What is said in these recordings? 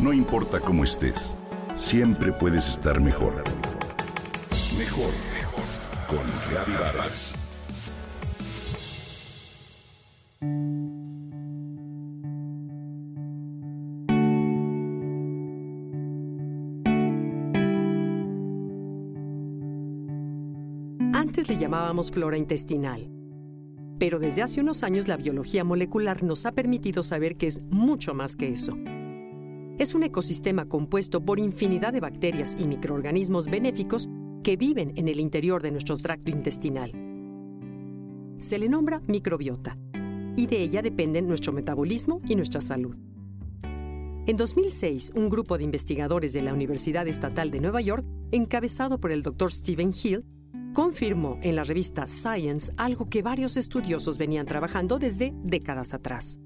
No importa cómo estés, siempre puedes estar mejor. Mejor, mejor. Con Reavivadas. Antes le llamábamos flora intestinal. Pero desde hace unos años la biología molecular nos ha permitido saber que es mucho más que eso. Es un ecosistema compuesto por infinidad de bacterias y microorganismos benéficos que viven en el interior de nuestro tracto intestinal. Se le nombra microbiota y de ella dependen nuestro metabolismo y nuestra salud. En 2006, un grupo de investigadores de la Universidad Estatal de Nueva York, encabezado por el Dr. Stephen Hill, confirmó en la revista Science algo que varios estudiosos venían trabajando desde décadas atrás.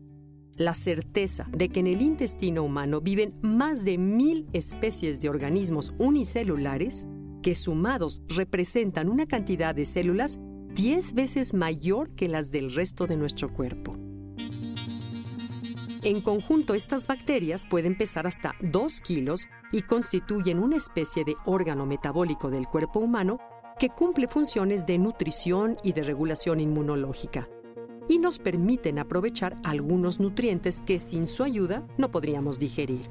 La certeza de que en el intestino humano viven más de mil especies de organismos unicelulares que sumados representan una cantidad de células 10 veces mayor que las del resto de nuestro cuerpo. En conjunto, estas bacterias pueden pesar hasta 2 kilos y constituyen una especie de órgano metabólico del cuerpo humano que cumple funciones de nutrición y de regulación inmunológica y nos permiten aprovechar algunos nutrientes que sin su ayuda no podríamos digerir.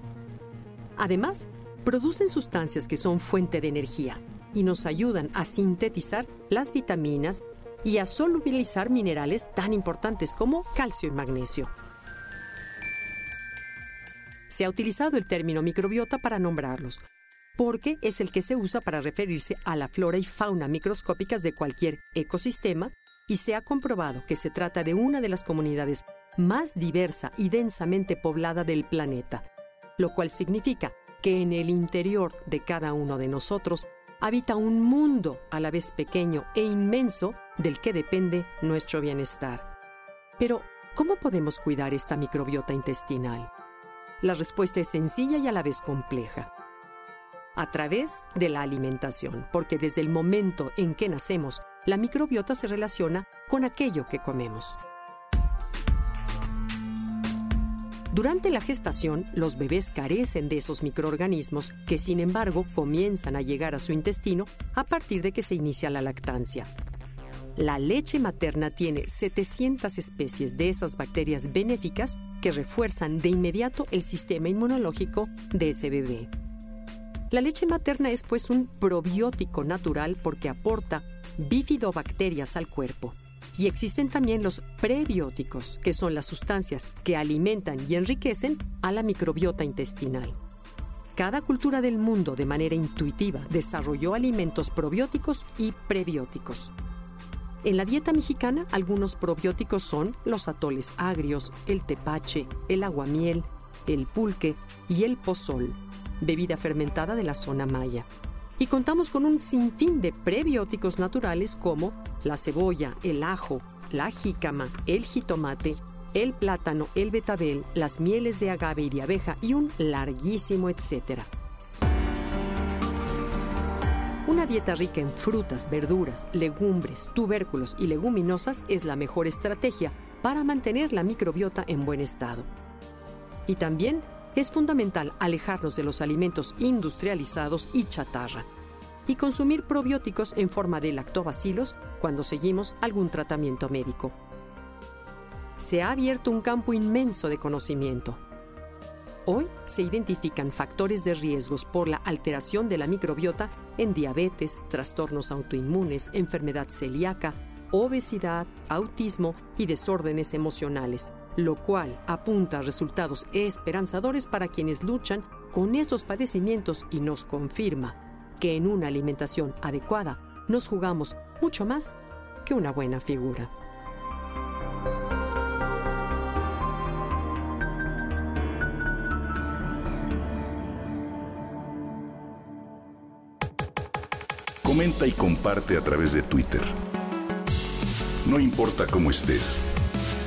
Además, producen sustancias que son fuente de energía y nos ayudan a sintetizar las vitaminas y a solubilizar minerales tan importantes como calcio y magnesio. Se ha utilizado el término microbiota para nombrarlos, porque es el que se usa para referirse a la flora y fauna microscópicas de cualquier ecosistema y se ha comprobado que se trata de una de las comunidades más diversa y densamente poblada del planeta, lo cual significa que en el interior de cada uno de nosotros habita un mundo a la vez pequeño e inmenso del que depende nuestro bienestar. Pero, ¿cómo podemos cuidar esta microbiota intestinal? La respuesta es sencilla y a la vez compleja a través de la alimentación, porque desde el momento en que nacemos, la microbiota se relaciona con aquello que comemos. Durante la gestación, los bebés carecen de esos microorganismos que, sin embargo, comienzan a llegar a su intestino a partir de que se inicia la lactancia. La leche materna tiene 700 especies de esas bacterias benéficas que refuerzan de inmediato el sistema inmunológico de ese bebé. La leche materna es pues un probiótico natural porque aporta bifidobacterias al cuerpo. Y existen también los prebióticos, que son las sustancias que alimentan y enriquecen a la microbiota intestinal. Cada cultura del mundo de manera intuitiva desarrolló alimentos probióticos y prebióticos. En la dieta mexicana, algunos probióticos son los atoles agrios, el tepache, el aguamiel, el pulque y el pozol bebida fermentada de la zona maya. Y contamos con un sinfín de prebióticos naturales como la cebolla, el ajo, la jícama, el jitomate, el plátano, el betabel, las mieles de agave y de abeja y un larguísimo etcétera. Una dieta rica en frutas, verduras, legumbres, tubérculos y leguminosas es la mejor estrategia para mantener la microbiota en buen estado. Y también es fundamental alejarnos de los alimentos industrializados y chatarra y consumir probióticos en forma de lactobacilos cuando seguimos algún tratamiento médico. Se ha abierto un campo inmenso de conocimiento. Hoy se identifican factores de riesgos por la alteración de la microbiota en diabetes, trastornos autoinmunes, enfermedad celíaca, obesidad, autismo y desórdenes emocionales, lo cual apunta a resultados esperanzadores para quienes luchan con estos padecimientos y nos confirma que en una alimentación adecuada nos jugamos mucho más que una buena figura. Comenta y comparte a través de Twitter. No importa cómo estés